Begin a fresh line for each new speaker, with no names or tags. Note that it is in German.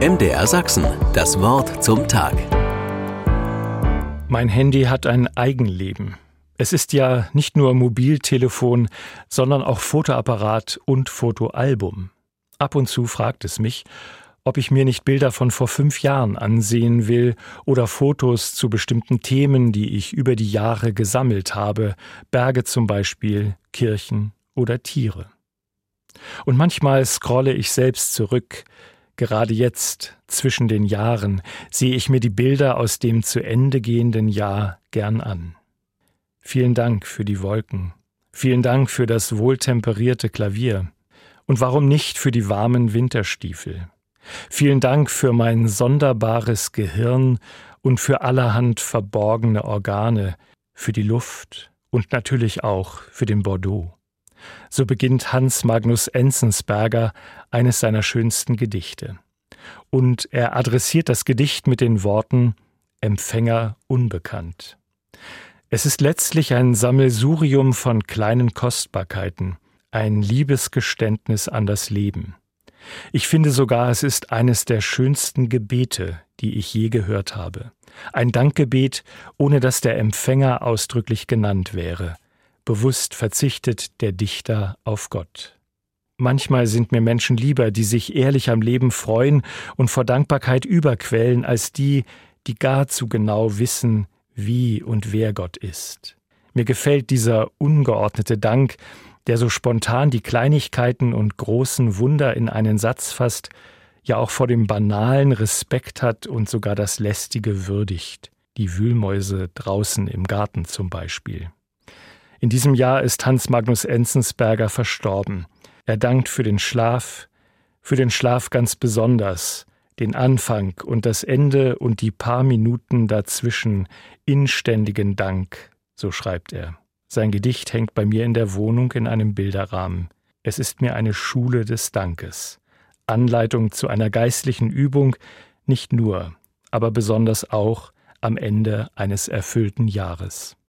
MDR Sachsen, das Wort zum Tag.
Mein Handy hat ein Eigenleben. Es ist ja nicht nur Mobiltelefon, sondern auch Fotoapparat und Fotoalbum. Ab und zu fragt es mich, ob ich mir nicht Bilder von vor fünf Jahren ansehen will oder Fotos zu bestimmten Themen, die ich über die Jahre gesammelt habe, Berge zum Beispiel, Kirchen oder Tiere. Und manchmal scrolle ich selbst zurück, Gerade jetzt, zwischen den Jahren, sehe ich mir die Bilder aus dem zu Ende gehenden Jahr gern an. Vielen Dank für die Wolken. Vielen Dank für das wohltemperierte Klavier. Und warum nicht für die warmen Winterstiefel? Vielen Dank für mein sonderbares Gehirn und für allerhand verborgene Organe, für die Luft und natürlich auch für den Bordeaux. So beginnt Hans Magnus Enzensberger eines seiner schönsten Gedichte. Und er adressiert das Gedicht mit den Worten Empfänger unbekannt. Es ist letztlich ein Sammelsurium von kleinen Kostbarkeiten, ein Liebesgeständnis an das Leben. Ich finde sogar, es ist eines der schönsten Gebete, die ich je gehört habe. Ein Dankgebet, ohne dass der Empfänger ausdrücklich genannt wäre, Bewusst verzichtet der Dichter auf Gott. Manchmal sind mir Menschen lieber, die sich ehrlich am Leben freuen und vor Dankbarkeit überquellen, als die, die gar zu genau wissen, wie und wer Gott ist. Mir gefällt dieser ungeordnete Dank, der so spontan die Kleinigkeiten und großen Wunder in einen Satz fasst, ja auch vor dem Banalen Respekt hat und sogar das Lästige würdigt, die Wühlmäuse draußen im Garten zum Beispiel. In diesem Jahr ist Hans Magnus Enzensberger verstorben. Er dankt für den Schlaf, für den Schlaf ganz besonders, den Anfang und das Ende und die paar Minuten dazwischen inständigen Dank, so schreibt er. Sein Gedicht hängt bei mir in der Wohnung in einem Bilderrahmen. Es ist mir eine Schule des Dankes, Anleitung zu einer geistlichen Übung, nicht nur, aber besonders auch am Ende eines erfüllten Jahres.